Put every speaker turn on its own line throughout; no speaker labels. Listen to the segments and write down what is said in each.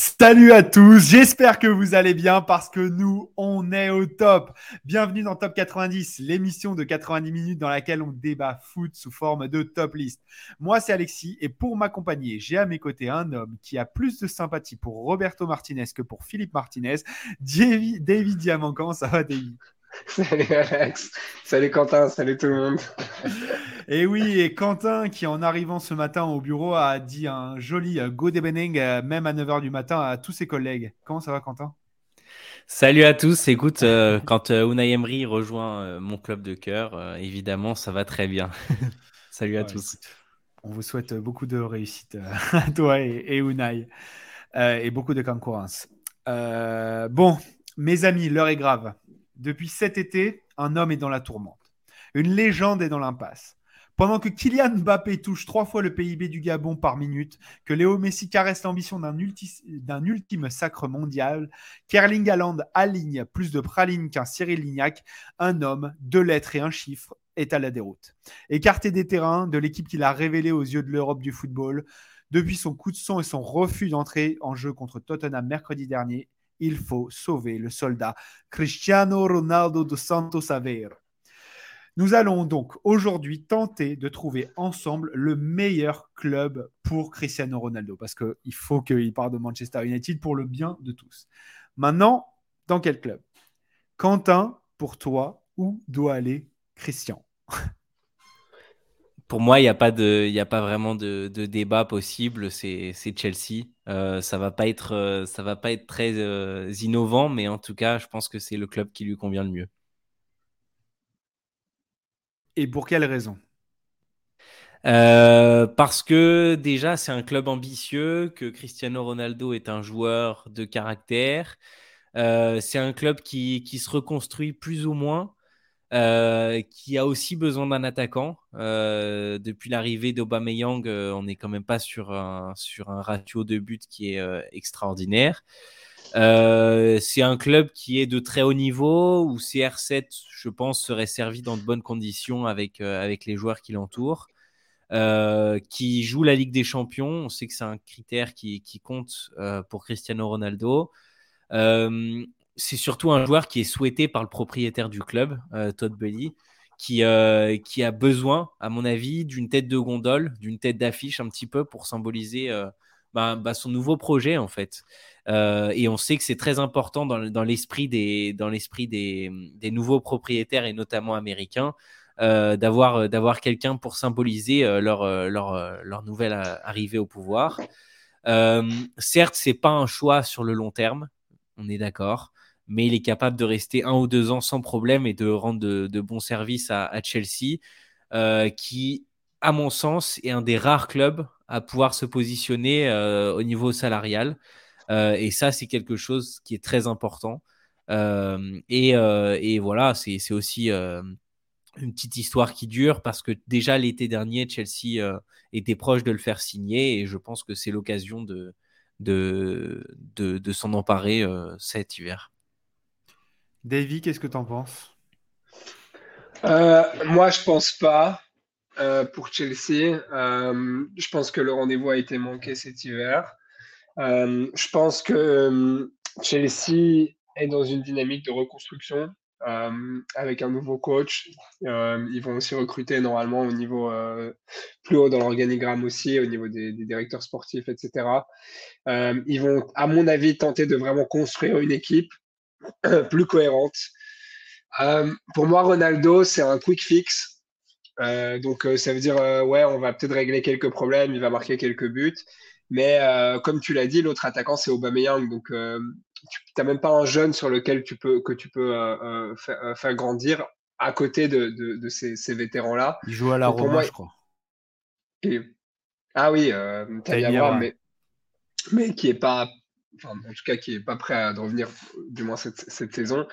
Salut à tous, j'espère que vous allez bien parce que nous, on est au top. Bienvenue dans Top 90, l'émission de 90 minutes dans laquelle on débat foot sous forme de top list. Moi, c'est Alexis et pour m'accompagner, j'ai à mes côtés un homme qui a plus de sympathie pour Roberto Martinez que pour Philippe Martinez, David, Diamant. Comment ça va, David
Salut Alex, salut Quentin, salut tout le monde.
Et oui, et Quentin qui en arrivant ce matin au bureau a dit un joli euh, go de Benning euh, même à 9h du matin à tous ses collègues. Comment ça va Quentin?
Salut à tous, écoute, euh, quand Unai Emery rejoint mon club de cœur, évidemment ça va très bien. Salut à tous.
on vous souhaite beaucoup de réussite à toi et, et Unai et beaucoup de concurrence. bon, mes amis, l'heure est grave. Depuis cet été, un homme est dans la tourmente. Une légende est dans l'impasse. Pendant que Kylian Mbappé touche trois fois le PIB du Gabon par minute, que Léo Messi caresse l'ambition d'un, ultime sacre mondial, Kerling Haaland aligne plus de pralines qu'un Cyril Lignac, un homme, deux lettres et un chiffre est à la déroute. Écarté des terrains de l'équipe qu'il a révélée aux yeux de l'Europe du football, depuis son coup de son et son refus d'entrer en jeu contre Tottenham mercredi dernier, il faut sauver le soldat Cristiano Ronaldo de Santos Aveiro. Nous allons donc aujourd'hui tenter de trouver ensemble le meilleur club pour Cristiano Ronaldo, parce qu'il faut qu'il parte de Manchester United pour le bien de tous. Maintenant, dans quel club? Quentin, pour toi, où doit aller Christian
pour moi, il n'y a, pas de, a pas vraiment de, débat possible. C'est Chelsea. Euh, ça va pas être, euh, ça va pas être très euh, innovant, mais en tout cas, je pense que c'est le club qui lui convient le mieux.
Et pour quelle raison?
Parce que déjà, c'est un club ambitieux, que Cristiano Ronaldo est un joueur de caractère. c'est un club qui, qui, se reconstruit plus ou moins. Euh, qui a aussi besoin d'un attaquant. Euh, depuis l'arrivée d'Aubameyang, euh, on n'est quand même pas sur un, sur un ratio de but qui est extraordinaire. c'est un club qui est de très haut niveau, où CR7, je pense, serait servi dans de bonnes conditions avec, avec les joueurs qui l'entourent. qui joue la Ligue des Champions. On sait que c'est un critère qui, qui compte pour Cristiano Ronaldo c'est surtout un joueur qui est souhaité par le propriétaire du club, euh, Todd Belly, qui, euh, qui a besoin, à mon avis, d'une tête de gondole, d'une tête d'affiche un petit peu pour symboliser euh, bah, bah, son nouveau projet en fait. et on sait que c'est très important dans, l'esprit des, nouveaux propriétaires et notamment américains d'avoir, quelqu'un pour symboliser leur, leur, leur nouvelle arrivée au pouvoir. certes, c'est pas un choix sur le long terme, on est d'accord mais il est capable de rester un ou deux ans sans problème et de rendre de, bons services à, Chelsea, euh, qui, à mon sens, est un des rares clubs à pouvoir se positionner euh, au niveau salarial. Euh, et ça, c'est quelque chose qui est très important. Et, voilà, c'est aussi une petite histoire qui dure parce que déjà l'été dernier, Chelsea était proche de le faire signer et je pense que c'est l'occasion de, s'en emparer cet hiver.
Davy, qu'est-ce que tu en penses?
Euh, Moi, je pense pas euh, pour Chelsea. Euh, je pense que le rendez-vous a été manqué cet hiver. je pense que Chelsea est dans une dynamique de reconstruction avec un nouveau coach. ils vont aussi recruter normalement au niveau plus haut dans l'organigramme aussi, au niveau des, des directeurs sportifs, etc. ils vont, à mon avis, tenter de vraiment construire une équipe plus cohérente. Euh, pour moi, Ronaldo, c'est un quick fix. Euh, donc, euh, ça veut dire, ouais, on va peut-être régler quelques problèmes, il va marquer quelques buts. Mais comme tu l'as dit, l'autre attaquant, c'est Aubameyang. Donc, tu n'as même pas un jeune sur lequel tu peux, que tu peux faire, grandir à côté de, de, ces, vétérans-là.
Il joue à la Roma, je crois.
Ah oui, euh, mais, mais qui est pas en tout cas qui est pas prêt à revenir, du moins cette, saison.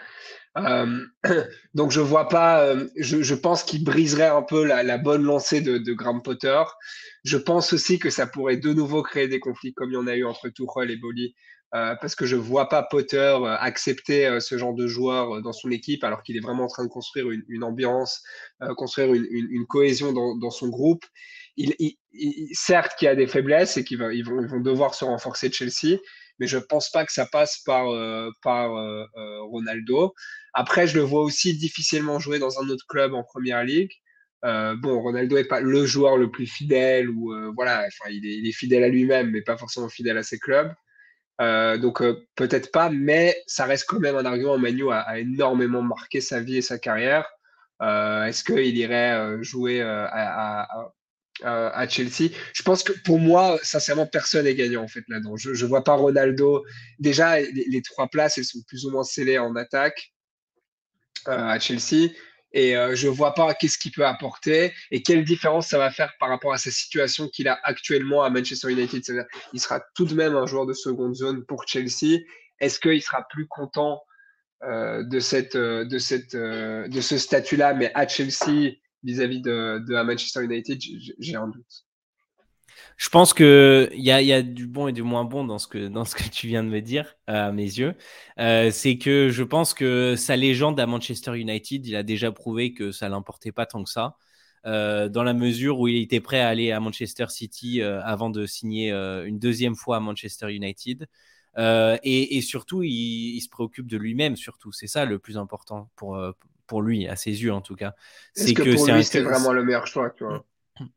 Euh, donc je vois pas, euh, je, pense qu'il briserait un peu la, bonne lancée de, Graham Potter. Je pense aussi que ça pourrait de nouveau créer des conflits comme il y en a eu entre Tuchel et Boli parce que je vois pas Potter accepter ce genre de joueur dans son équipe alors qu'il est vraiment en train de construire une, ambiance, construire une, cohésion dans, son groupe. Il, certes qu'il y a des faiblesses et qu'ils vont, vont, devoir se renforcer de Chelsea, mais je pense pas que ça passe par, par Ronaldo. Après, je le vois aussi difficilement jouer dans un autre club en première ligue. Euh, bon, Ronaldo n'est pas le joueur le plus fidèle ou euh, voilà, enfin, il est, fidèle à lui-même, mais pas forcément fidèle à ses clubs. Euh, donc peut-être pas, mais ça reste quand même un argument. Manu a, énormément marqué sa vie et sa carrière. Est-ce qu'il irait jouer à, Chelsea Je pense que pour moi, sincèrement, personne n'est gagnant en fait là-dedans. Je ne vois pas Ronaldo. Déjà, les, trois places, elles sont plus ou moins scellées en attaque à Chelsea et euh, je ne vois pas qu'est-ce qu'il peut apporter et quelle différence ça va faire par rapport à sa situation qu'il a actuellement à Manchester United. il sera tout de même un joueur de seconde zone pour Chelsea. Est-ce qu'il sera plus content euh, de, cette, euh, de, cette, de ce statut-là, mais à Chelsea vis-à-vis de, Manchester United J'ai un doute.
Je pense qu'il y a, y a du bon et du moins bon dans ce que, dans ce que tu viens de me dire, euh, à mes yeux. Euh, c'est que je pense que sa légende à Manchester United, il a déjà prouvé que ça l'importait pas tant que ça. Euh, dans la mesure où il était prêt à aller à Manchester City avant de signer une deuxième fois à Manchester United. Et, surtout, il, se préoccupe de lui-même, surtout. C'est ça le plus important pour, pour lui, à ses yeux en tout cas.
C'est que, que pour lui, c'est vraiment le meilleur choix, tu vois?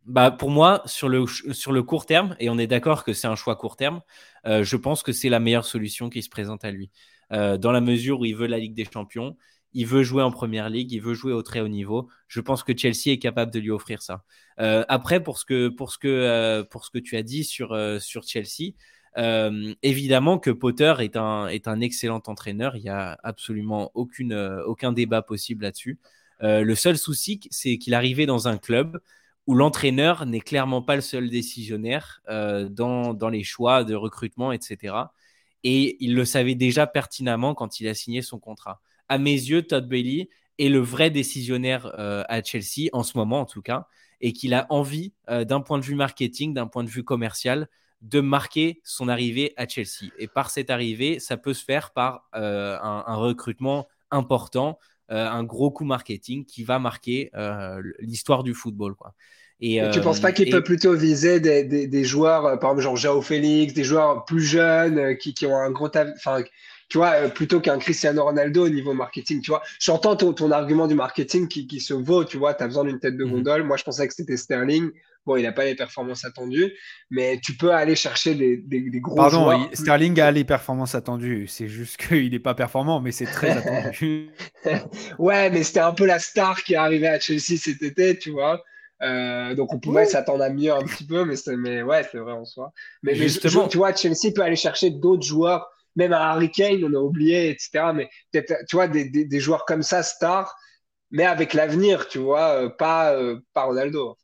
Bah pour moi, sur le, sur le court terme, et on est d'accord que c'est un choix court terme, euh, je pense que c'est la meilleure solution qui se présente à lui. Euh, dans la mesure où il veut la Ligue des Champions, il veut jouer en première ligue, il veut jouer au très haut niveau. Je pense que Chelsea est capable de lui offrir ça. Euh, après, pour ce que, pour ce que, pour ce que tu as dit sur, sur Chelsea, évidemment que Potter est un, excellent entraîneur. Il n'y a absolument aucune, aucun débat possible là-dessus. le seul souci, c'est qu'il arrivait dans un club où l'entraîneur n'est clairement pas le seul décisionnaire euh, dans, dans, les choix de recrutement, etc. Et il le savait déjà pertinemment quand il a signé son contrat. À mes yeux, Todd Bailey est le vrai décisionnaire euh, à Chelsea, en ce moment en tout cas, et qu'il a envie, euh, d'un point de vue marketing, d'un point de vue commercial, de marquer son arrivée à Chelsea. Et par cette arrivée, ça peut se faire par un, un, recrutement important, un gros coup marketing qui va marquer l'histoire du football. Quoi.
Et, tu ne penses pas euh, qu'il peut plutôt viser des, des, joueurs, euh, par exemple, genre Jao Félix, des joueurs plus jeunes euh, qui, qui ont un gros. Enfin, tu vois, plutôt qu'un Cristiano Ronaldo au niveau marketing, tu vois. J'entends ton, ton, argument du marketing qui, qui se vaut, tu vois, tu as besoin d'une tête de mhm. gondole. Moi, je pensais que c'était Sterling. Bon, il n'a pas les performances attendues, mais tu peux aller chercher des, des, des gros
Pardon,
joueurs.
Sterling a les performances attendues. C'est juste qu'il n'est pas performant, mais c'est très attendu.
ouais, mais c'était un peu la star qui est arrivée à Chelsea cet été, tu vois. Euh, donc on pouvait s'attendre à mieux un petit peu, mais, mais ouais, c'est vrai en soi. Mais, justement, tu vois, Chelsea peut aller chercher d'autres joueurs, même à Harry Kane, on a oublié, etc. Mais peut-être, tu vois, des, joueurs comme ça, stars, mais avec l'avenir, tu vois, euh, pas, euh, pas Ronaldo.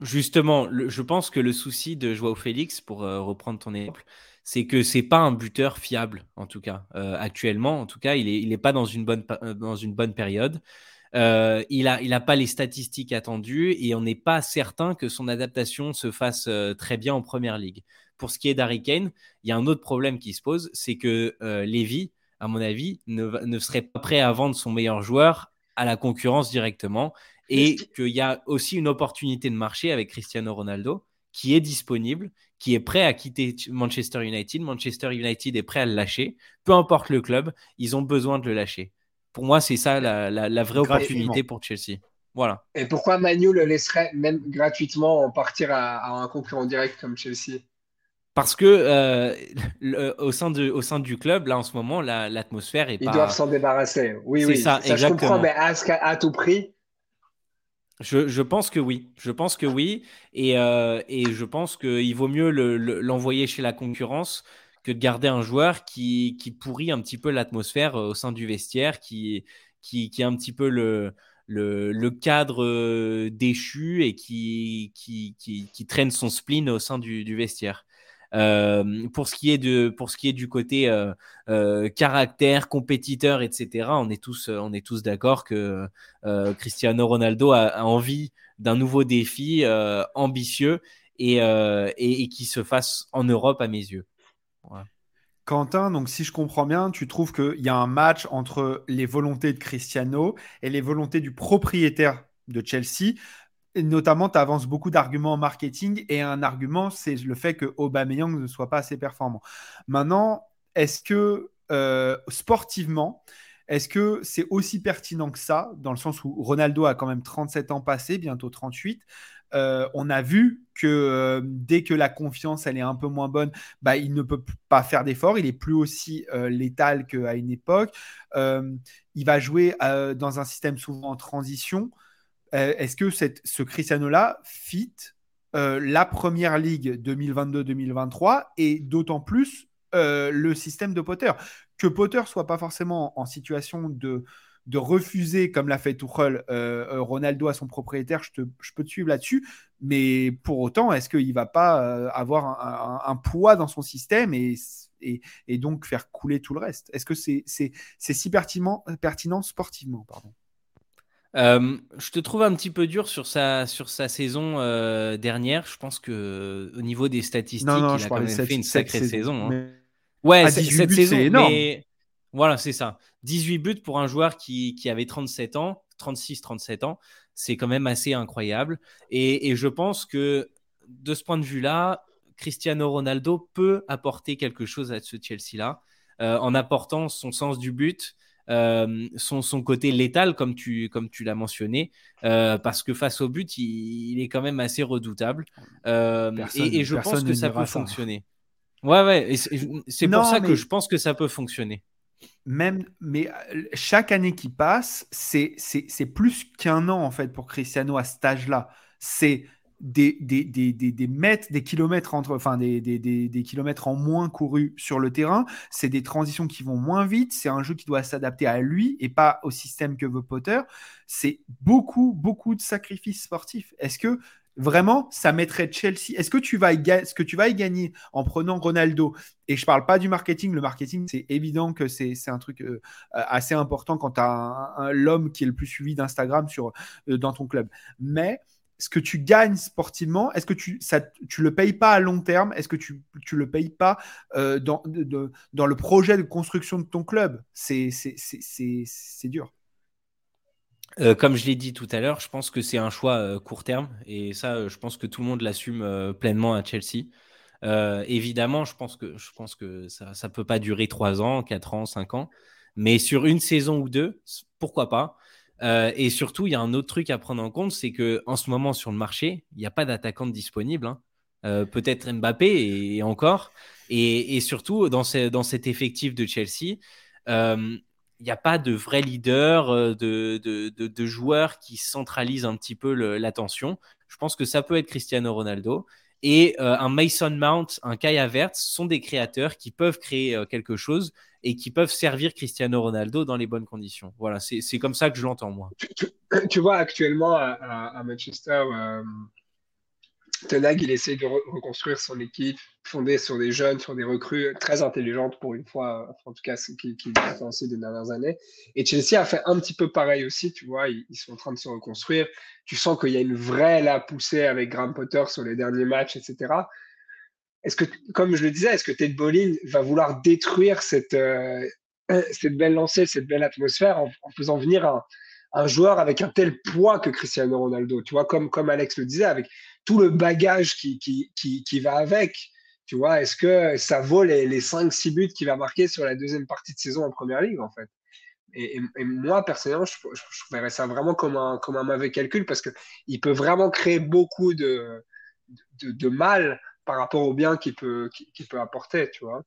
Justement, je pense que le souci de Joao Félix, pour reprendre ton exemple, c'est que c'est pas un buteur fiable, en tout cas. actuellement, en tout cas, il n'est pas dans une bonne, période. Euh, il n'a pas les statistiques attendues et on n'est pas certain que son adaptation se fasse euh, très bien en première ligue. Pour ce qui est d'Harry Kane, il y a un autre problème qui se pose, c'est que euh, Levy, à mon avis, ne, ne, serait pas prêt à vendre son meilleur joueur à la concurrence directement et qu'il y a aussi une opportunité de marché avec Cristiano Ronaldo qui est disponible, qui est prêt à quitter Manchester United. Manchester United est prêt à le lâcher. Peu importe le club, ils ont besoin de le lâcher. Pour moi, c'est ça la, vraie opportunité pour Chelsea. Voilà.
Et pourquoi Manu le laisserait même gratuitement partir à, un concurrent direct comme Chelsea?
Parce que euh, au, sein de, au sein du club, là en ce moment, l'atmosphère est
Ils doivent s'en débarrasser. Oui, oui. Ça, ça je comprends, mais à, tout prix
je, pense que oui. Je pense que oui. Et, euh, et je pense qu'il vaut mieux l'envoyer chez la concurrence que de garder un joueur qui, qui pourrit un petit peu l'atmosphère euh, au sein du vestiaire, qui, qui, qui est un petit peu le, le, le cadre déchu et qui, qui, qui, traîne son spleen au sein du, du vestiaire. Euh, pour, ce qui est de, pour ce qui est du côté euh, caractère, compétiteur, etc., on est tous, on est tous d'accord que Cristiano Ronaldo a, envie d'un nouveau défi ambitieux et, et, et, qui se fasse en Europe à mes yeux.
Quentin, donc si je comprends bien, tu trouves qu'il y a un match entre les volontés de Cristiano et les volontés du propriétaire de Chelsea. Notamment, tu avances beaucoup d'arguments en marketing et un argument, c'est le fait que Aubameyang ne soit pas assez performant. Maintenant, est-ce que euh, sportivement, est-ce que c'est aussi pertinent que ça, dans le sens où Ronaldo a quand même 37 ans passés, bientôt 38 euh, on a vu que euh, dès que la confiance elle est un peu moins bonne, bah, il ne peut pas faire d'efforts. Il est plus aussi euh, létal qu'à une époque. il va jouer dans un système souvent en transition. Est-ce que ce Cristiano-là fit la première ligue 2022-2023 et d'autant plus le système de Potter? Que Potter soit pas forcément en situation de de refuser, comme l'a fait Tuchel, euh, euh, Ronaldo à son propriétaire, je, peux te suivre là-dessus. Mais pour autant, est-ce qu'il ne va pas euh, avoir un, poids dans son système et, et, donc faire couler tout le reste? Est-ce que c'est si pertinent, pertinent sportivement pardon?
Je te trouve un petit peu dur sur sa, sur sa saison dernière. Je pense que au niveau des statistiques, il a quand même fait une sacrée saison. Hein. Ouais, cette saison, c'est énorme. Voilà, c'est ça. 18 buts pour un joueur qui, avait 37 ans, 36-37 ans, c'est quand même assez incroyable. Et, je pense que de ce point de vue-là, Cristiano Ronaldo peut apporter quelque chose à ce Chelsea-là, euh, en apportant son sens du but, euh, son, son, côté létal, comme tu, comme tu l'as mentionné, euh, parce que face au but, il, est quand même assez redoutable. et, je pense que ça peut fonctionner. Ouais, ouais, c'est pour ça que je pense que ça peut fonctionner
même, mais euh, chaque année qui passe, c'est plus qu'un an en fait pour Cristiano à cet âge-là. C'est des, des, des, des, mètres, des kilomètres entre, enfin des, kilomètres en moins courus sur le terrain. C'est des transitions qui vont moins vite. C'est un jeu qui doit s'adapter à lui et pas au système que veut Potter. C'est beaucoup, beaucoup de sacrifices sportifs. Est-ce que Vraiment, ça mettrait Chelsea? Est-ce que tu vas y ce que tu vas y gagner en prenant Ronaldo? Et je parle pas du marketing. Le marketing, c'est évident que c'est un truc euh, assez important quand tu as l'homme qui est le plus suivi d'Instagram sur euh, dans ton club. Mais ce que tu gagnes sportivement, est-ce que tu ça, tu le payes pas à long terme? Est-ce que tu ne le payes pas euh, dans, dans le projet de construction de ton club? C'est dur.
Euh, comme je l'ai dit tout à l'heure, je pense que c'est un choix euh, court terme. Et ça, je pense que tout le monde l'assume pleinement à Chelsea. évidemment, je pense que, je pense que ça ne peut pas durer 3 ans, 4 ans, 5 ans, mais sur une saison ou deux, pourquoi pas? Et surtout, il y a un autre truc à prendre en compte, c'est qu'en ce moment sur le marché, il n'y a pas d'attaquant disponible. Hein. Peut-être Mbappé et, encore. Et, surtout, dans, cet effectif de Chelsea, il n'y a pas de vrai leader, euh, de, de, joueur qui centralise un petit peu l'attention. Je pense que ça peut être Cristiano Ronaldo. Et euh, un Mason Mount, un Kai Havertz sont des créateurs qui peuvent créer euh, quelque chose et qui peuvent servir Cristiano Ronaldo dans les bonnes conditions. Voilà, c'est comme ça que je l'entends moi.
Tu, vois actuellement à, Manchester, Tenag, il essaie de reconstruire son équipe fondée sur des jeunes, sur des recrues très intelligentes pour une fois, en tout cas ce qui, qui différencie des dernières années. Et Chelsea a fait un petit peu pareil aussi, tu vois, ils, sont en train de se reconstruire. Tu sens qu'il y a une vraie la poussée avec Graham Potter sur les derniers matchs, etc. Est-ce que, comme je le disais, est-ce que Ted Bolin va vouloir détruire cette, euh, cette belle lancée, cette belle atmosphère en, faisant venir un, joueur avec un tel poids que Cristiano Ronaldo, tu vois, comme, comme Alex le disait, avec tout le bagage qui, qui, qui, va avec. Tu vois, est-ce que ça vaut les, les 5-6 buts qu'il va marquer sur la deuxième partie de saison en première ligue, en fait? Et, moi, personnellement, je, je, verrais ça vraiment comme un, comme un mauvais calcul parce qu'il peut vraiment créer beaucoup de, de, mal par rapport au bien qu'il peut, qu'il peut apporter, tu vois.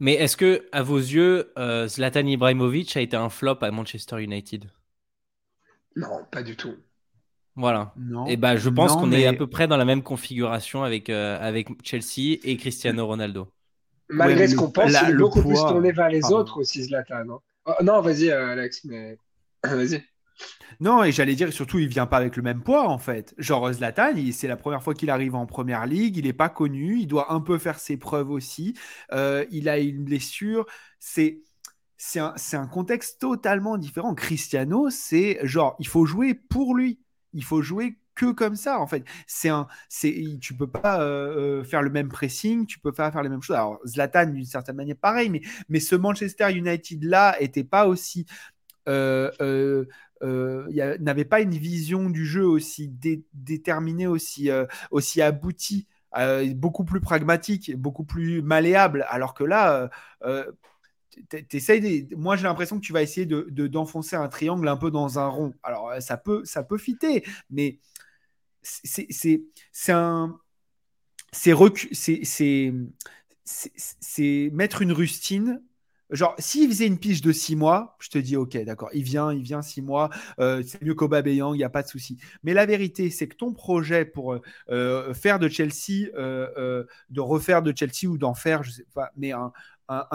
Mais est-ce que, à vos yeux, euh, Zlatan Ibrahimovic a été un flop à Manchester United?
Non, pas du tout.
Voilà. Et bah, je pense qu'on est à peu près dans la même configuration avec, euh, avec Chelsea et Cristiano Ronaldo.
Malgré ce qu'on pense, il est beaucoup plus tourné vers les autres aussi, Zlatan. Non, oh, non vas-y, euh, Alex, mais vas-y.
Non, et j'allais dire, surtout, il vient pas avec le même poids, en fait. Genre, Zlatan, c'est la première fois qu'il arrive en première ligue, il n'est pas connu, il doit un peu faire ses preuves aussi. Euh, il a une blessure. C'est. C'est un, un contexte totalement différent. Cristiano, c'est genre, il faut jouer pour lui il faut jouer que comme ça en fait. C'est un, tu peux pas euh, euh, faire le même pressing, tu peux pas faire les mêmes choses. Alors Zlatan d'une certaine manière pareil, mais mais ce Manchester United là était pas aussi n'avait pas une vision du jeu aussi déterminée, aussi, aussi aboutie, beaucoup plus pragmatique, beaucoup plus malléable. Alors que là, moi j'ai l'impression que tu vas essayer de, d'enfoncer un triangle un peu dans un rond. Alors ça peut, ça peut fitter, mais c'est, un, c'est mettre une rustine Genre, s'il faisait une pige de six mois, je te dis, ok, d'accord, il vient, il vient six mois, euh, c'est mieux qu'Aubameyang, il n'y a pas de souci. Mais la vérité, c'est que ton projet pour euh, euh, faire de Chelsea, de refaire de Chelsea ou d'en faire, je sais pas, mais un,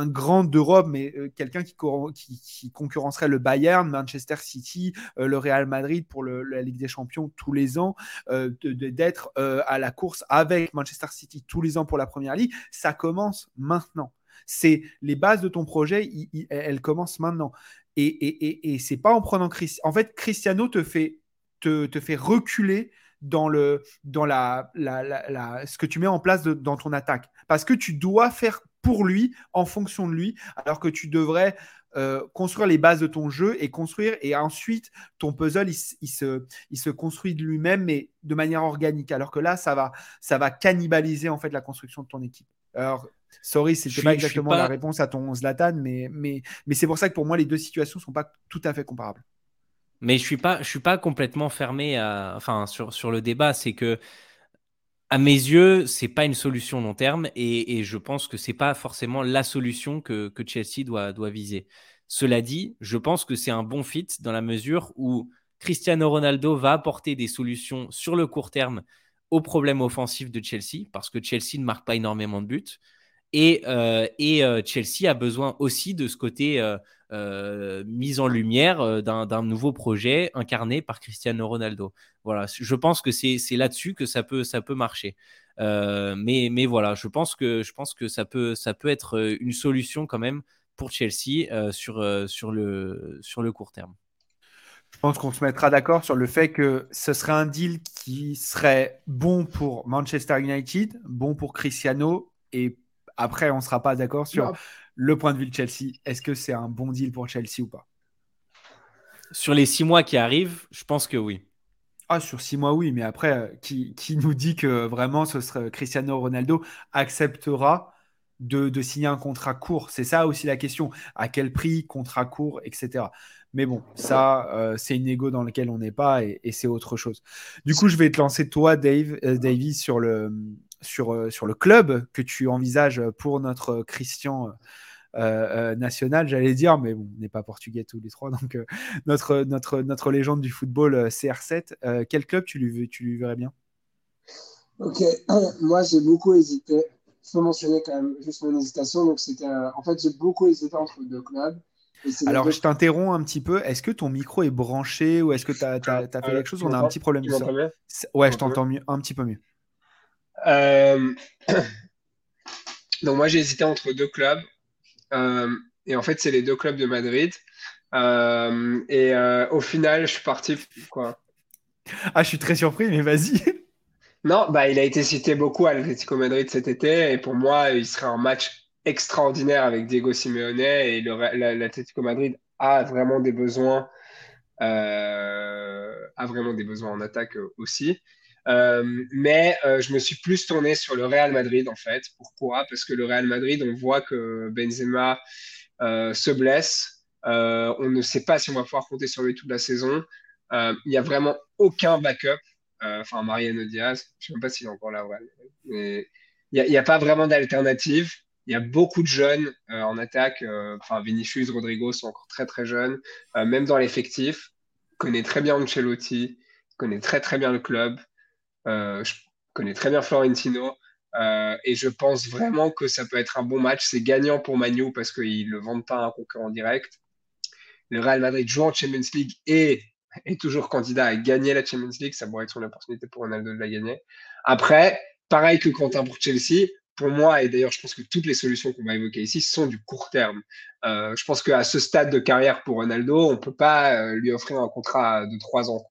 grand d'Europe, mais quelqu'un qui, qui, concurrencerait le Bayern, Manchester City, le Real Madrid pour la Ligue des Champions tous les ans, d'être à la course avec Manchester City tous les ans pour la Première Ligue, ça commence maintenant. C'est les bases de ton projet, elles commencent maintenant. Et, et, et, c'est pas en prenant Cristiano. En fait, Cristiano te fait, te, te fait reculer dans, le, dans la, la, ce que tu mets en place dans ton attaque. Parce que tu dois faire pour lui, en fonction de lui, alors que tu devrais euh, construire les bases de ton jeu et construire, et ensuite ton puzzle, il, se, il se construit de lui-même, mais de manière organique. Alors que là, ça va, ça va cannibaliser en fait la construction de ton équipe. Alors, Sorry, c'était pas exactement la réponse à ton Zlatan, mais, mais, mais c'est pour ça que pour moi, les deux situations sont pas tout à fait comparables.
Mais je suis pas, je suis pas complètement fermé à, enfin, sur, sur le débat. C'est que, à mes yeux, c'est pas une solution long terme et, et je pense que c'est pas forcément la solution que, que Chelsea doit, doit viser. Cela dit, je pense que c'est un bon fit dans la mesure où Cristiano Ronaldo va apporter des solutions sur le court terme aux problèmes offensifs de Chelsea parce que Chelsea ne marque pas énormément de buts. Et, euh, euh, Chelsea a besoin aussi de ce côté euh, mise en lumière d'un nouveau projet incarné par Cristiano Ronaldo. Voilà, je pense que c'est là-dessus que ça peut, ça peut marcher. mais, mais voilà, je pense que, je pense que ça, peut, ça peut être une solution quand même pour Chelsea sur, sur, le, sur le court terme.
Je pense qu'on se mettra d'accord sur le fait que ce serait un deal qui serait bon pour Manchester United, bon pour Cristiano et après, on ne sera pas d'accord sur le point de vue de Chelsea. Est-ce que c'est un bon deal pour Chelsea ou pas?
Sur les six mois qui arrivent, je pense que oui.
Ah, sur six mois, oui, mais après, euh, qui, nous dit que vraiment ce serait Cristiano Ronaldo acceptera de, signer un contrat court? C'est ça aussi la question. À quel prix, contrat court, etc. Mais bon, ça, euh, c'est une égo dans laquelle on n'est pas et, c'est autre chose. Du coup, je vais te lancer, toi, Dave, euh, Davy, sur le, sur, euh, sur le club que tu envisages pour notre Christian euh, euh, national, j'allais dire, mais bon, on n'est pas portugais tous les trois, donc notre, notre, notre légende du football CR7, quel club tu lui, tu lui verrais bien?
Ok, moi j'ai beaucoup hésité. Il faut mentionner quand même juste mon hésitation. Donc c'était, en fait, j'ai beaucoup hésité entre deux clubs.
Alors, je t'interromps un petit peu. Est-ce que ton micro est branché ou est-ce que tu as, fait quelque chose? On a un petit problème. Ouais, je t'entends mieux, un petit peu mieux.
Euh, donc moi j'ai hésité entre deux clubs euh, et en fait c'est les deux clubs de Madrid euh, et au final je suis parti quoi.
Ah je suis très surpris mais vas-y.
Non bah il a été cité beaucoup à l'Atlético Madrid cet été et pour moi il serait un match extraordinaire avec Diego Simeone et l'Atlético Madrid a vraiment des besoins a vraiment des besoins en attaque aussi. Euh, mais euh, je me suis plus tourné sur le Real Madrid en fait. Pourquoi? Parce que le Real Madrid, on voit que Benzema euh, se blesse. on ne sait pas si on va pouvoir compter sur lui toute la saison. Il n'y a vraiment aucun backup. Enfin, Mariano Diaz, je ne sais même pas s'il est encore là. Il n'y a, a, pas vraiment d'alternative. Il y a beaucoup de jeunes en attaque. Enfin, Vinicius, Rodrigo sont encore très très jeunes. même dans l'effectif, connaît très bien Ancelotti, connaît très très bien le club. Euh, je connais très bien Florentino. Euh, et je pense vraiment que ça peut être un bon match. C'est gagnant pour Manu parce qu'ils ne vendent pas un concurrent direct. Le Real Madrid joue en Champions League et est toujours candidat à gagner la Champions League. Ça pourrait être une opportunité pour Ronaldo de la gagner. Après, pareil que Quentin pour Chelsea, pour moi, et d'ailleurs je pense que toutes les solutions qu'on va évoquer ici sont du court terme. Euh, je pense qu'à ce stade de carrière pour Ronaldo, on ne peut pas lui offrir un contrat de trois ans.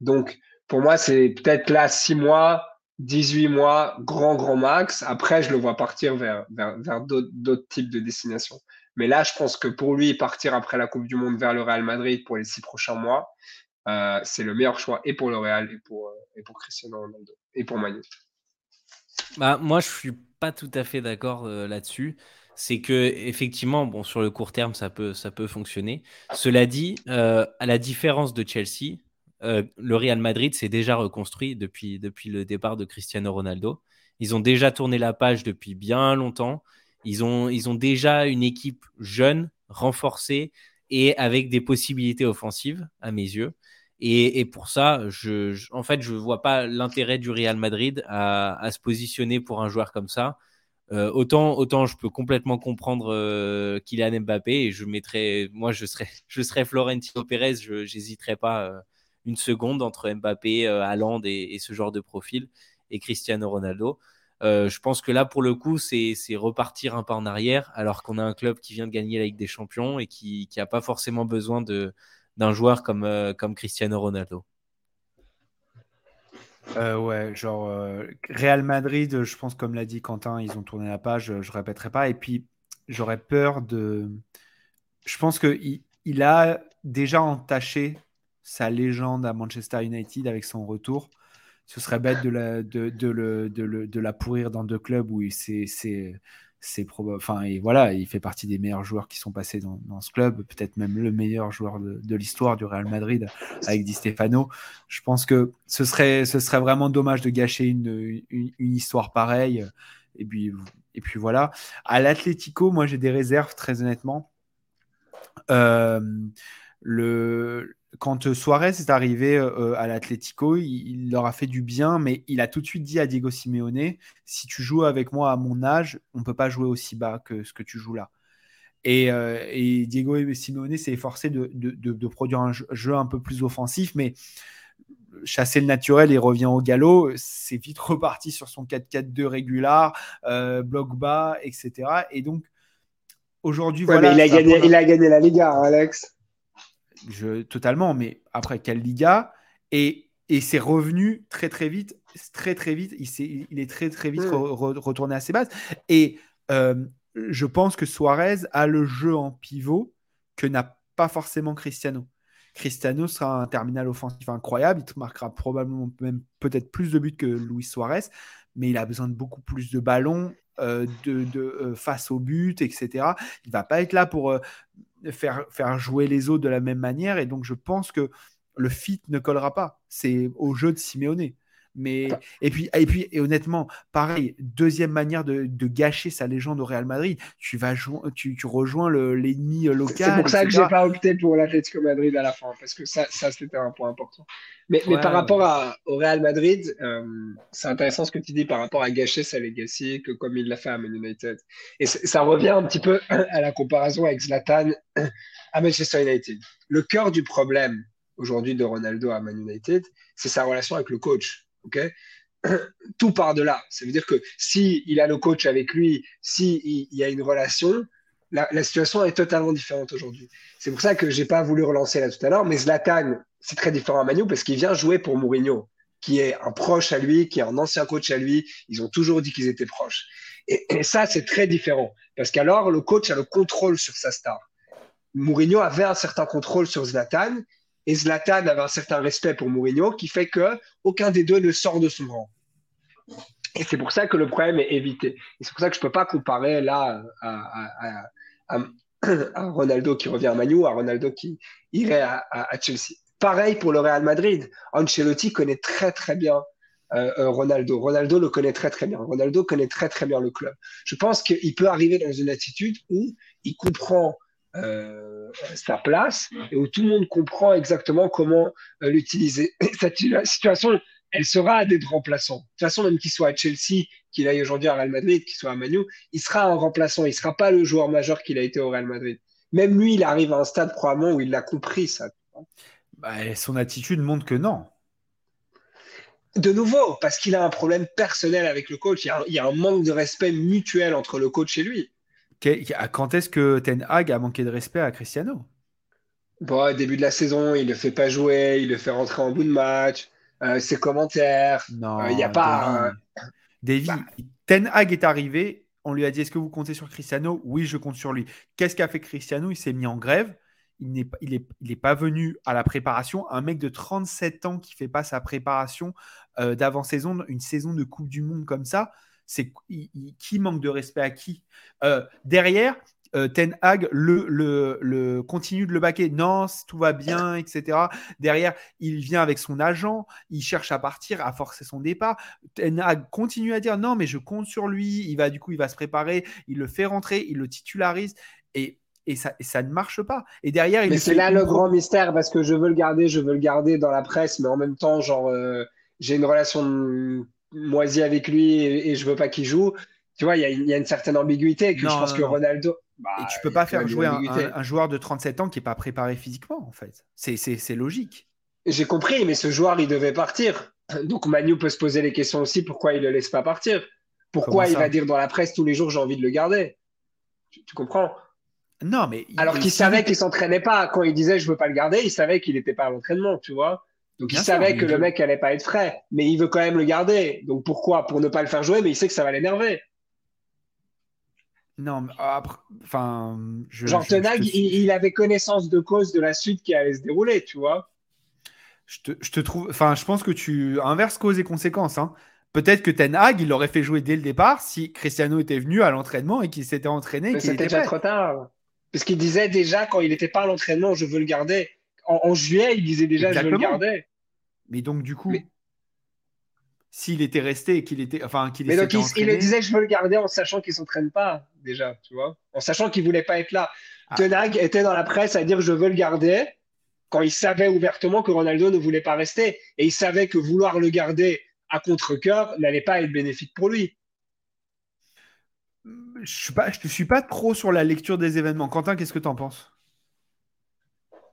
Donc, Pour moi, c'est peut-être là 6 mois, 18 mois, grand, grand max. Après, je le vois partir vers, vers, d'autres types de destinations. Mais là, je pense que pour lui, partir après la Coupe du Monde vers le Real Madrid pour les six prochains mois, euh, c'est le meilleur choix et pour le Real et pour, euh, et pour Cristiano Ronaldo et pour Manu.
Bah, moi, je suis pas tout à fait d'accord euh, là-dessus. C'est que effectivement, bon, sur le court terme, ça peut, ça peut fonctionner. Cela dit, à la différence de Chelsea, le Real Madrid s'est déjà reconstruit depuis, depuis le départ de Cristiano Ronaldo. Ils ont déjà tourné la page depuis bien longtemps. Ils ont, ils ont déjà une équipe jeune, renforcée et avec des possibilités offensives, à mes yeux. Et, pour ça, je, en fait, je ne vois pas l'intérêt du Real Madrid à, se positionner pour un joueur comme ça. Euh, autant, autant je peux complètement comprendre euh, Kylian Mbappé et je mettrais, moi, je serais, je serais Florentino Pérez, je n'hésiterais pas euh, une seconde entre Mbappé, Haaland et, ce genre de profil et Cristiano Ronaldo. je pense que là, pour le coup, c'est repartir un pas en arrière, alors qu'on a un club qui vient de gagner la Ligue des Champions et qui n'a pas forcément besoin d'un joueur comme, euh, Cristiano Ronaldo
euh, ouais, genre euh, Real Madrid, je pense comme l'a dit Quentin, ils ont tourné la page, je ne répéterai pas. Et puis j'aurais peur de. Je pense qu'il il a déjà entaché sa légende à Manchester United avec son retour. Ce serait bête de la, de, le, de, le, de la pourrir dans deux clubs où c'est c'est enfin et voilà il fait partie des meilleurs joueurs qui sont passés dans, ce club peut-être même le meilleur joueur de, l'histoire du Real Madrid avec Di Stefano. Je pense que ce serait ce serait vraiment dommage de gâcher une, une, histoire pareille. Et puis et puis voilà. À l'Atlético moi j'ai des réserves très honnêtement. Euh, le quand euh, Suarez est arrivé euh, à l'Atlético, il, leur a fait du bien, mais il a tout de suite dit à Diego Simeone si tu joues avec moi à mon âge, on ne peut pas jouer aussi bas que ce que tu joues là. Et, euh, Diego Simeone s'est efforcé de, produire un jeu, un peu plus offensif, mais chasser le naturel et revient au galop, c'est vite reparti sur son 4-4-2 régulier, bloc bas, etc. Et donc, aujourd'hui,
voilà. il, a gagné, il a gagné la Liga, hein, Alex
je, totalement, mais après, quelle Liga? Et, et c'est revenu très très vite, très très vite, il, est, il est très très vite mm. retourné à ses bases. Et euh, je pense que Suarez a le jeu en pivot que n'a pas forcément Cristiano. Cristiano sera un terminal offensif incroyable, il te marquera probablement même peut-être plus de buts que Luis Suarez, mais il a besoin de beaucoup plus de ballons, de, de euh, face au but, etc. Il va pas être là pour faire, faire jouer les autres de la même manière. Et donc, je pense que le fit ne collera pas. C'est au jeu de Simeone. Mais, et puis, et puis et honnêtement, pareil, deuxième manière de, gâcher sa légende au Real Madrid, tu, vas tu, tu rejoins l'ennemi local.
C'est pour ça que j'ai pas opté pour l'Atlético Madrid à la fin, parce que ça, ça c'était un point important. Mais, mais par rapport à, au Real Madrid, euh, c'est intéressant ce que tu dis par rapport à gâcher sa legacy, que comme il l'a fait à Man United. Et ça revient un petit peu à la comparaison avec Zlatan à Manchester United. Le cœur du problème aujourd'hui de Ronaldo à Man United, c'est sa relation avec le coach Tout part de là. Ça veut dire que si il a le coach avec lui, si il, y a une relation, la, situation est totalement différente aujourd'hui. C'est pour ça que j'ai pas voulu relancer là tout à l'heure, mais Zlatan, c'est très différent à Manu parce qu'il vient jouer pour Mourinho, qui est un proche à lui, qui est un ancien coach à lui. Ils ont toujours dit qu'ils étaient proches. Et, et ça, c'est très différent parce qu'alors le coach a le contrôle sur sa star. Mourinho avait un certain contrôle sur Zlatan et Zlatan avait un certain respect pour Mourinho qui fait que aucun des deux ne sort de son rang. Et c'est pour ça que le problème est évité. Et c'est pour ça que je ne peux pas comparer là à, Ronaldo qui revient à Manu, à Ronaldo qui irait à, Chelsea. Pareil pour le Real Madrid. Ancelotti connaît très très bien euh, euh, Ronaldo. Ronaldo le connaît très très bien. Ronaldo connaît très très bien le club. Je pense qu'il peut arriver dans une attitude où il comprend euh, sa place et où tout le monde comprend exactement comment euh, l'utiliser. Cette situation, elle sera à des remplaçants. De toute façon, même qu'il soit à Chelsea, qu'il aille aujourd'hui à Real Madrid, qu'il soit à Manu, il sera un remplaçant. Il ne sera pas le joueur majeur qu'il a été au Real Madrid. Même lui, il arrive à un stade probablement où il l'a compris, ça.
Bah, son attitude montre que non.
De nouveau, parce qu'il a un problème personnel avec le coach. il y, a un manque de respect mutuel entre le coach et lui.
Quand est-ce que Ten Hag a manqué de respect à Cristiano?
Bon, début de la saison, il ne le fait pas jouer, il le fait rentrer en bout de match. ses commentaires.
Non,
il n'y a pas.
Davy, bah. Ten Hag est arrivé. On lui a dit Est-ce que vous comptez sur Cristiano? Oui, je compte sur lui. Qu'est-ce qu'a fait Cristiano? Il s'est mis en grève. Il n'est il est, il est pas venu à la préparation. Un mec de 37 ans qui fait pas sa préparation d'avant-saison, une saison de Coupe du Monde comme ça, c'est qui manque de respect à qui? Derrière, euh, Ten Hag le, le, continue de le baquer. Non, tout va bien, etc. Derrière, il vient avec son agent, il cherche à partir, à forcer son départ. Ten Hag continue à dire non, mais je compte sur lui. Il va du coup, il va se préparer, il le fait rentrer, il le titularise et et ça, ça, ne marche pas. Et derrière,
mais c'est là le grand mystère parce que je veux le garder, je veux le garder dans la presse, mais en même temps, genre, euh, j'ai une relation moisie avec lui et, et je veux pas qu'il joue. Tu vois, il y, a une certaine ambiguïté que je pense que Ronaldo.
Bah, et tu peux pas faire jouer un, joueur de 37 ans qui est pas préparé physiquement, en fait. C'est logique.
J'ai compris, mais ce joueur, il devait partir. Donc Manu peut se poser les questions aussi pourquoi il le laisse pas partir? Pourquoi il va dire dans la presse tous les jours j'ai envie de le garder? Tu, comprends?
Non, mais.
Alors qu'il savait qu'il s'entraînait pas. Quand il disait je veux pas le garder, il savait qu'il n'était pas à l'entraînement, tu vois? Donc il savait que le mec allait pas être frais, mais il veut quand même le garder. Donc pourquoi? Pour ne pas le faire jouer, mais il sait que ça va l'énerver.
Non, mais après, enfin,
je, genre Tenag, il, avait connaissance de cause de la suite qui allait se dérouler, tu vois.
Je te, je te trouve, enfin, je pense que tu inverses cause et conséquence. Hein. Peut-être que Ten Hag, il l'aurait fait jouer dès le départ si Cristiano était venu à l'entraînement et qu'il s'était entraîné.
Mais c'était déjà trop tard. Parce qu'il disait déjà quand il n'était pas à l'entraînement, je veux le garder. En, juillet, il disait déjà, je veux le garder.
Mais donc, du coup, s'il était resté et qu'il était, enfin, qu'il
Mais donc, il, disait, je veux le garder en sachant qu'il s'entraîne pas déjà, tu vois, en sachant qu'il voulait pas être là. Ah. Tenag était dans la presse à dire, je veux le garder, quand il savait ouvertement que Ronaldo ne voulait pas rester, et il savait que vouloir le garder à contre-cœur n'allait pas être bénéfique pour lui.
Je ne suis, suis pas trop sur la lecture des événements. Quentin, qu'est-ce que tu en penses?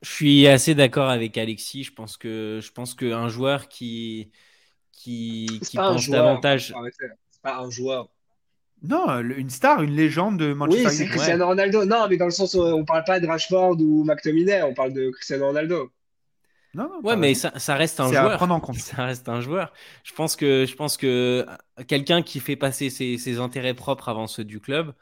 Je suis assez d'accord avec Alexis. Je pense que je pense qu'un joueur qui qui, qui pense davantage.
C'est pas un joueur.
Non, une star, une légende de Manchester
United. Oui, c'est Cristiano Ronaldo. Non, mais dans le sens où on parle pas de Rashford ou McTominay, on parle de Cristiano Ronaldo.
Non, non, ouais, mais ça, ça, reste un joueur. À prendre en compte. Ça reste un joueur. Je pense que, je pense que quelqu'un qui fait passer ses, ses, intérêts propres avant ceux du club,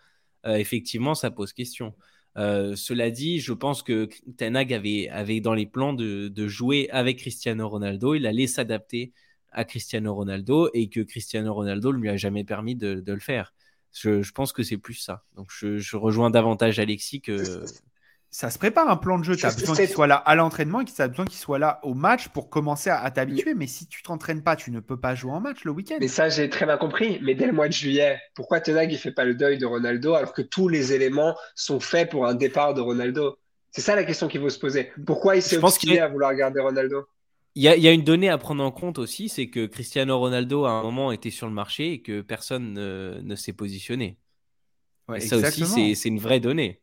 euh, effectivement, ça pose question. Euh, cela dit, je pense que Tenag avait, dans les plans de, de jouer avec Cristiano Ronaldo. Il allait s'adapter à Cristiano Ronaldo et que Cristiano Ronaldo ne lui a jamais permis de, le faire. Je, pense que c'est plus ça. Donc je, rejoins davantage Alexis que.
Ça se prépare un plan de jeu. Tu as besoin qu'il soit là à l'entraînement et tu as besoin qu'il soit là au match pour commencer à, t'habituer. Mais si tu t'entraînes pas, tu ne peux pas jouer en match le week-end.
Mais ça, j'ai très bien compris. Mais dès le mois de juillet, pourquoi Tenag il fait pas le deuil de Ronaldo alors que tous les éléments sont faits pour un départ de Ronaldo? C'est ça la question qu'il faut se poser. Pourquoi il s'est obstiné à vouloir garder Ronaldo?
Il y, a, une donnée à prendre en compte aussi, c'est que Cristiano Ronaldo à un moment était sur le marché et que personne ne, s'est positionné. et ça aussi, c'est une vraie donnée.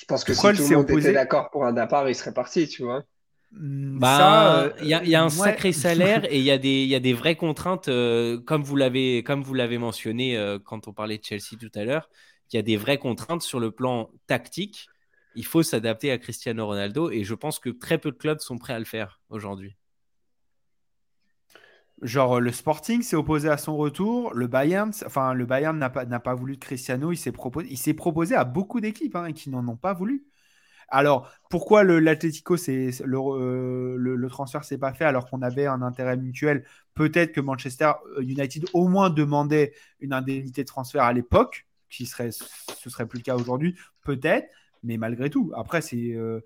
Je pense que si tout le monde était d'accord pour un départ, il serait parti, tu vois.
Hmm, bah, euh, il y, a un sacré salaire et il y, a des, y a des vraies contraintes, euh, comme vous l'avez mentionné euh, quand on parlait de Chelsea tout à l'heure. Il y a des vraies contraintes sur le plan tactique. Il faut s'adapter à Cristiano Ronaldo et je pense que très peu de clubs sont prêts à le faire aujourd'hui.
Genre le Sporting s'est opposé à son retour, le Bayern, enfin le Bayern n'a pas, pas voulu de Cristiano, il s'est proposé, il s'est proposé à beaucoup d'équipes hein, qui n'en ont pas voulu. Alors pourquoi l'Atlético le, euh, le, le, transfert s'est pas fait alors qu'on avait un intérêt mutuel? Peut-être que Manchester United au moins demandait une indemnité de transfert à l'époque, qui serait, ce serait plus le cas aujourd'hui, peut-être. Mais malgré tout, après c'est euh,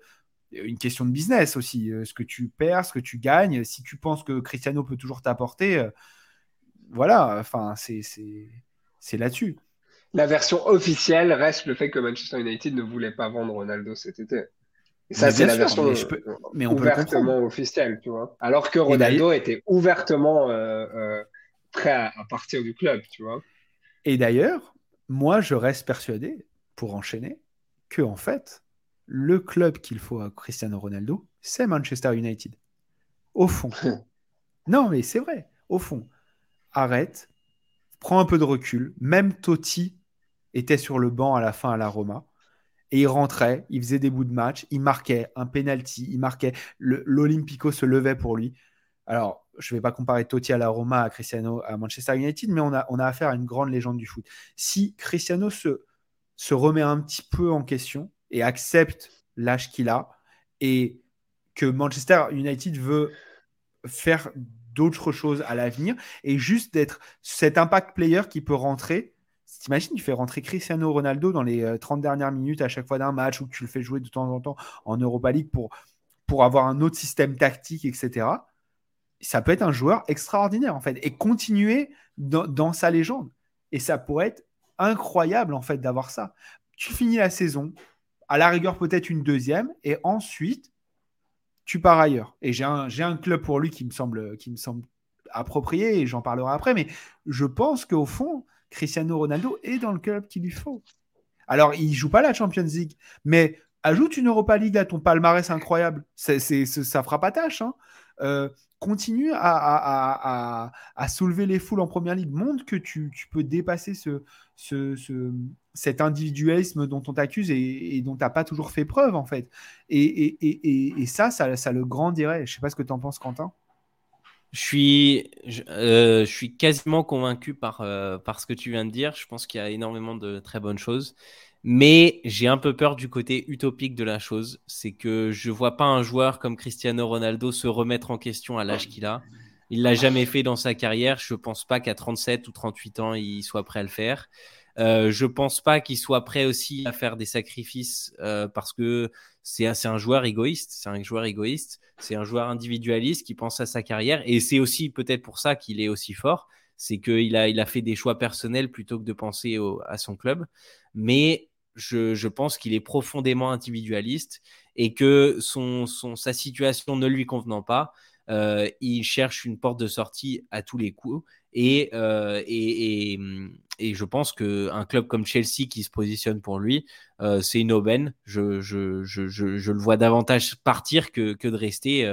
une question de business aussi. Euh, ce que tu perds, ce que tu gagnes. Si tu penses que Cristiano peut toujours t'apporter, euh, voilà, enfin, c'est là-dessus.
La version officielle reste le fait que Manchester United ne voulait pas vendre Ronaldo cet été. Et ça, c'est la version mais ouvertement officielle, tu vois. Alors que Ronaldo était ouvertement euh, prêt à, à, partir du club, tu vois.
Et d'ailleurs, moi, je reste persuadé, pour enchaîner, que en fait, le club qu'il faut à Cristiano Ronaldo, c'est Manchester United. Au fond. non, mais c'est vrai. Au fond. Arrête. Prends un peu de recul. Même Totti était sur le banc à la fin à la Roma. Et il rentrait, il faisait des bouts de match, il marquait un penalty, il marquait. L'Olympico se levait pour lui. Alors, je ne vais pas comparer Totti à la Roma, à Cristiano à Manchester United, mais on a, on a affaire à une grande légende du foot. Si Cristiano se, se remet un petit peu en question et accepte l'âge qu'il a, et que Manchester United veut faire d'autres choses à l'avenir, et juste d'être cet impact player qui peut rentrer. T'imagines, il fait rentrer Cristiano Ronaldo dans les 30 euh, dernières minutes à chaque fois d'un match ou que tu le fais jouer de temps en temps en Europa League pour, pour avoir un autre système tactique, etc ça peut être un joueur extraordinaire en fait et continuer dans, sa légende. Et ça pourrait être incroyable en fait d'avoir ça. Tu finis la saison, à la rigueur peut-être une deuxième, et ensuite tu pars ailleurs. Et j'ai un, club pour lui qui me semble, qui me semble approprié et j'en parlerai après. Mais je pense qu'au fond, Cristiano Ronaldo est dans le club qu'il lui faut. Alors, il joue pas la Champions League, mais ajoute une Europa League à ton palmarès incroyable. C'est, ça fera pas tâche. Hein. Euh, continue à, soulever les foules en première ligue. Montre que tu, peux dépasser ce, cet individualisme dont on t'accuse et, dont tu n'as pas toujours fait preuve, en fait. Et, ça, ça, le grandirait. Je sais pas ce que tu en penses, Quentin.
Je suis, euh, je, suis quasiment convaincu par, euh, par ce que tu viens de dire. Je pense qu'il y a énormément de très bonnes choses. Mais j'ai un peu peur du côté utopique de la chose. C'est que je vois pas un joueur comme Cristiano Ronaldo se remettre en question à l'âge qu'il a. Il l'a jamais fait dans sa carrière. Je pense pas qu'à 37 ou 38 ans, il soit prêt à le faire. Euh, je pense pas qu'il soit prêt aussi à faire des sacrifices euh, parce que c'est un joueur égoïste. C'est un joueur égoïste. C'est un joueur individualiste qui pense à sa carrière. Et c'est aussi peut-être pour ça qu'il est aussi fort. C'est qu'il a, il a fait des choix personnels plutôt que de penser à son club. Mais je, pense qu'il est profondément individualiste et que son, sa situation ne lui convenant pas, euh, il cherche une porte de sortie à tous les coups. Et, euh, et, je pense qu'un club comme Chelsea qui se positionne pour lui, euh, c'est une aubaine. Je, je, le vois davantage partir que, que de rester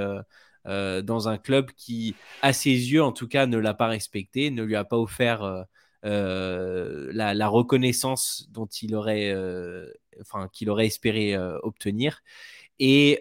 dans un club qui, à ses yeux en tout cas, ne l'a pas respecté, ne lui a pas offert euh, la, reconnaissance dont il aurait, euh, enfin, qu'il aurait espéré euh, obtenir. Et,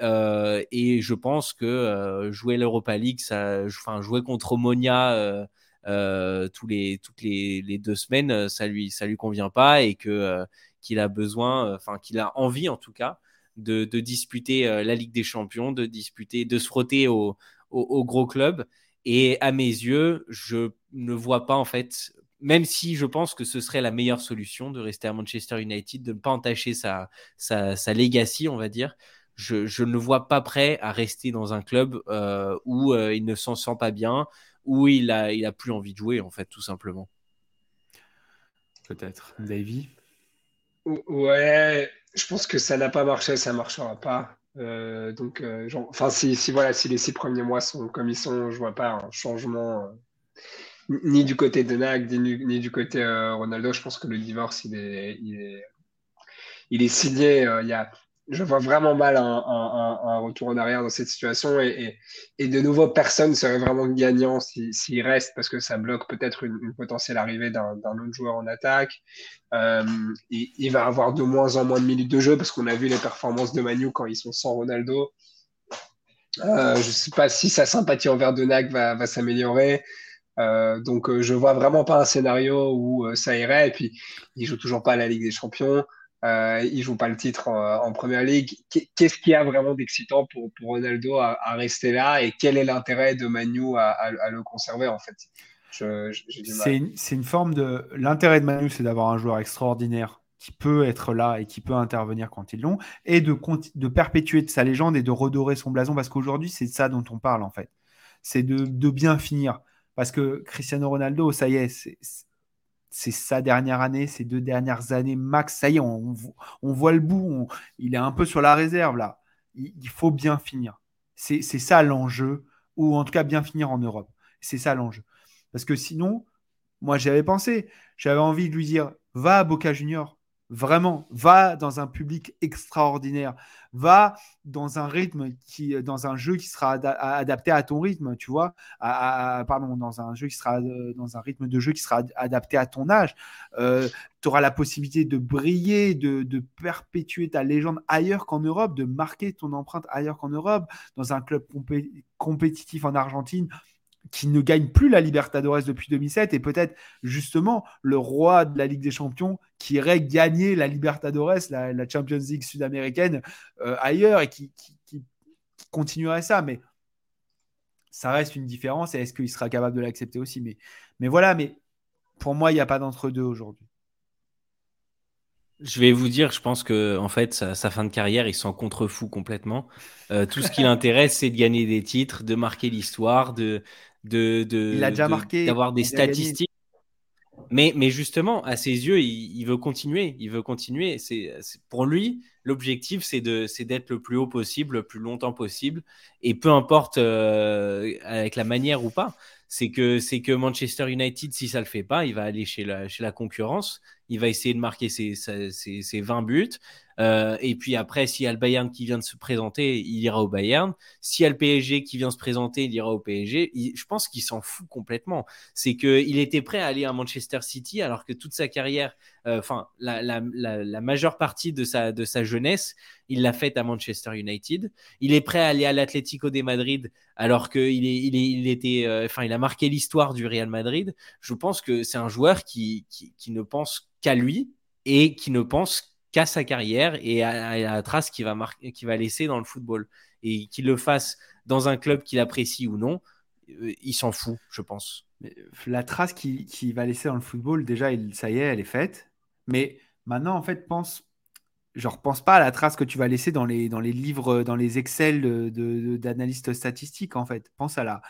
et, je pense que jouer l'Europa League, ça, enfin, jouer contre Omonia tous les, toutes les, les, deux semaines, ça lui, ça lui convient pas et que qu'il a besoin, enfin, qu'il a envie en tout cas de, de disputer la Ligue des Champions, de disputer, de se frotter au, au, gros club. Et à mes yeux, je ne vois pas en fait même si je pense que ce serait la meilleure solution de rester à Manchester United, de ne pas entacher sa, sa, sa legacy, on va dire, je, je, ne vois pas prêt à rester dans un club euh, où euh, il ne s'en sent pas bien, où il a, il a plus envie de jouer, en fait, tout simplement.
Peut-être. Davy?
Ouais, je pense que ça n'a pas marché, ça ne marchera pas. Euh, donc, enfin, si, si, voilà, si les six premiers mois sont comme ils sont, je vois pas un changement ni du côté de Nag, ni, du côté euh, Ronaldo. Je pense que le divorce, il est, il est, signé. Euh, il y a, je vois vraiment mal un, retour en arrière dans cette situation. Et, de nouveau, personne ne serait vraiment gagnant s'il reste parce que ça bloque peut-être une, potentielle arrivée d'un autre joueur en attaque. Euh, il, va avoir de moins en moins de minutes de jeu parce qu'on a vu les performances de Manu quand ils sont sans Ronaldo. je ne sais pas si sa sympathie envers Denac va, s'améliorer. Euh, donc, euh, je vois vraiment pas un scénario où euh, ça irait. Et puis, il joue toujours pas à la Ligue des Champions. Euh, il joue pas le titre en, Première Ligue. Qu'est-ce qu'il y a vraiment d'excitant pour, pour, Ronaldo à, rester là et quel est l'intérêt de Manu à, à, le conserver en fait?
C'est une, une, forme de l'intérêt de Manu, c'est d'avoir un joueur extraordinaire qui peut être là et qui peut intervenir quand ils l'ont et de, de perpétuer sa légende et de redorer son blason parce qu'aujourd'hui c'est ça dont on parle en fait. C'est de, de bien finir. Parce que Cristiano Ronaldo, ça y est, c'est sa dernière année, ses deux dernières années max. Ça y est, on, voit le bout. il est un peu sur la réserve là. Il, faut bien finir. C'est ça l'enjeu, ou en tout cas bien finir en Europe. C'est ça l'enjeu. Parce que sinon, moi j'avais pensé, j'avais envie de lui dire va à Boca Junior, Vraiment, va dans un public extraordinaire. Va dans un rythme qui, dans un jeu qui sera adapté à ton rythme, tu vois. pardon, dans un jeu qui sera euh, dans un rythme de jeu qui sera adapté à ton âge. Euh, tu auras la possibilité de briller, de, perpétuer ta légende ailleurs qu'en Europe, de marquer ton empreinte ailleurs qu'en Europe, dans un club compétitif en Argentine qui ne gagne plus la Libertadores depuis 2007 et peut-être justement le roi de la Ligue des Champions qui irait gagner la Libertadores, la, Champions League sud-américaine euh, ailleurs et qui, continuerait ça. Mais ça reste une différence et est-ce qu'il sera capable de l'accepter aussi? Mais, mais voilà, mais pour moi, il n'y a pas d'entre-deux aujourd'hui.
Je vais vous dire, je pense que en fait, sa, fin de carrière, il s'en contrefou complètement. Euh, tout ce qui l'intéresse, c'est de gagner des titres, de marquer l'histoire, de, de, de,
il a déjà marqué,
d'avoir des statistiques. Mais, mais justement, à ses yeux, il, veut continuer. Il veut continuer. C'est, pour lui, l'objectif, c'est de, c'est d'être le plus haut possible, le plus longtemps possible, et peu importe euh, avec la manière ou pas. C'est que, c'est que Manchester United, si ça le fait pas, il va aller chez la, chez la concurrence. Il va essayer de marquer ses, ses, ses 20 buts. Euh, et puis après, s'il y a le Bayern qui vient de se présenter, il ira au Bayern. S'il y a le PSG qui vient se présenter, il ira au PSG. je pense qu'il s'en fout complètement. C'est qu'il était prêt à aller à Manchester City alors que toute sa carrière, euh, enfin, la, la, majeure partie de sa, de sa jeunesse, il l'a faite à Manchester United. Il est prêt à aller à l'Atlético de Madrid alors qu'il est, il est, il était, euh, enfin, il a marqué l'histoire du Real Madrid. Je pense que c'est un joueur qui, qui ne pense qu'à lui et qui ne pense qu'à sa carrière et à, la trace qu'il va, va laisser dans le football. Et qu'il le fasse dans un club qu'il apprécie ou non, euh, il s'en fout, je pense.
La trace qu'il va laisser dans le football, déjà, il, ça y est, elle est faite. Mais maintenant, en fait, pense, genre, pense pas à la trace que tu vas laisser dans les, dans les livres, dans les Excel d'analystes statistiques, en fait. Pense à la,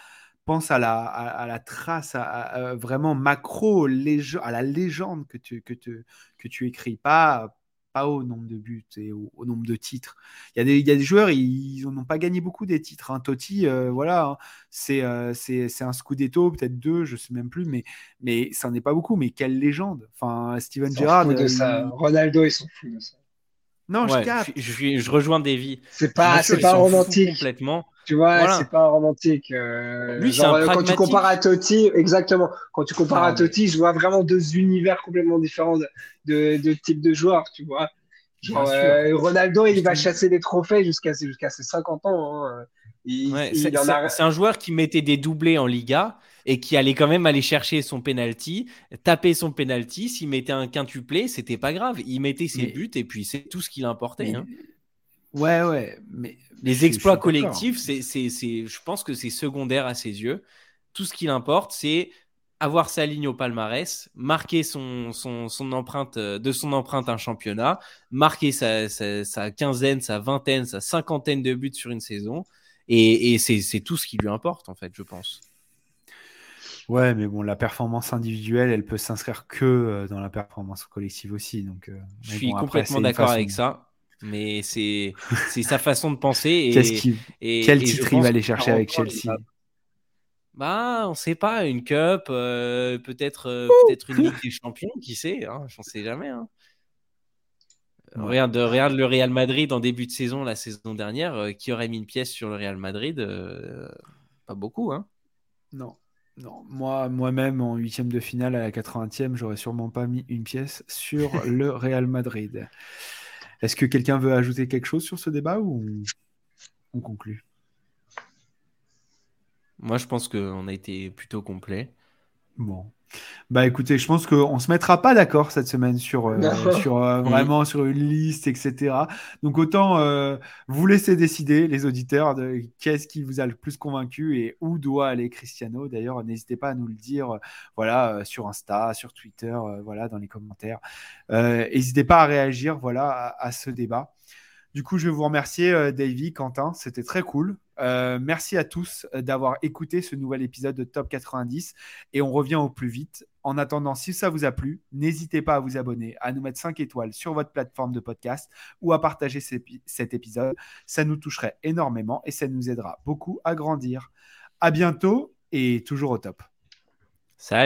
pense à la, à, la trace à, vraiment macro, à la légende que tu, que, que tu écris, pas, pas au nombre de buts et au, nombre de titres. Il y a des, il y a des joueurs, ils n'ont pas gagné beaucoup des titres. Hein. Totti, euh, voilà, hein. euh, c'est c'est un Scudetto, peut-être deux, je sais même plus, mais, mais ça n'en est pas beaucoup. Mais quelle légende Enfin, Steven Gerrard.
Ronaldo, ils sont fous de ça.
Non, je, je, je, rejoins Davy.
C'est pas, c'est pas romantique. Complètement. Tu vois, c'est pas romantique. Euh, Lui, genre, quand tu compares à Totti, exactement. Quand tu compares à Totti, je vois vraiment deux univers complètement différents de, de, de type de joueurs, tu vois. Genre, euh, Ronaldo, il va chasser des trophées jusqu'à jusqu'à ses 50 ans. Hein.
c'est un joueur qui mettait des doublés en Liga et qui allait quand même aller chercher son penalty, taper son penalty. S'il mettait un quintuplé, c'était pas grave. Il mettait ses buts et puis c'est tout ce qu'il importait. Hein.
Ouais, ouais. Mais
les exploits collectifs, c'est, c'est, je pense que c'est secondaire à ses yeux. Tout ce qu'il importe, c'est avoir sa ligne au palmarès, marquer son, son, son, empreinte, euh, de son empreinte un championnat, marquer sa, sa, quinzaine, sa vingtaine, sa cinquantaine de buts sur une saison. Et, et c'est, tout ce qui lui importe, en fait, je pense.
Ouais, mais bon, la performance individuelle, elle peut s'inscrire que euh, dans la performance collective aussi. Donc, euh,
je suis complètement d'accord avec ça mais c'est sa façon de penser.
Et, quel titre il va aller chercher avec Chelsea
bah, on sait pas, une cup, euh, peut-être euh, peut-être une Ligue des Champions, qui sait, hein, j'en sais jamais. Hein. Regarde, regarde, le Real Madrid en début de saison, la saison dernière, euh, qui aurait mis une pièce sur le Real Madrid Pas beaucoup, hein
Non. Non, moi, moi-même, en huitième de finale à la 80e, j'aurais sûrement pas mis une pièce sur le Real Madrid. Est-ce que quelqu'un veut ajouter quelque chose sur ce débat ou on, conclut?
Moi, je pense qu'on a été plutôt complet.
Bon. Bah écoutez, je pense qu'on ne se mettra pas d'accord cette semaine sur, euh, sur euh, vraiment sur une liste, etc. Donc autant euh, vous laisser décider, les auditeurs, de qu'est-ce qui vous a le plus convaincu et où doit aller Cristiano. D'ailleurs, n'hésitez pas à nous le dire voilà, sur Insta, sur Twitter, voilà, dans les commentaires. N'hésitez pas à réagir voilà, à, à ce débat. Du coup, je vais vous remercier, Davy, Quentin. C'était très cool. Euh, merci à tous euh, d'avoir écouté ce nouvel épisode de Top 90 et on revient au plus vite. En attendant, si ça vous a plu, n'hésitez pas à vous abonner, à nous mettre 5 étoiles sur votre plateforme de podcast ou à partager cet épisode. Ça nous toucherait énormément et ça nous aidera beaucoup à grandir. À bientôt et toujours au top.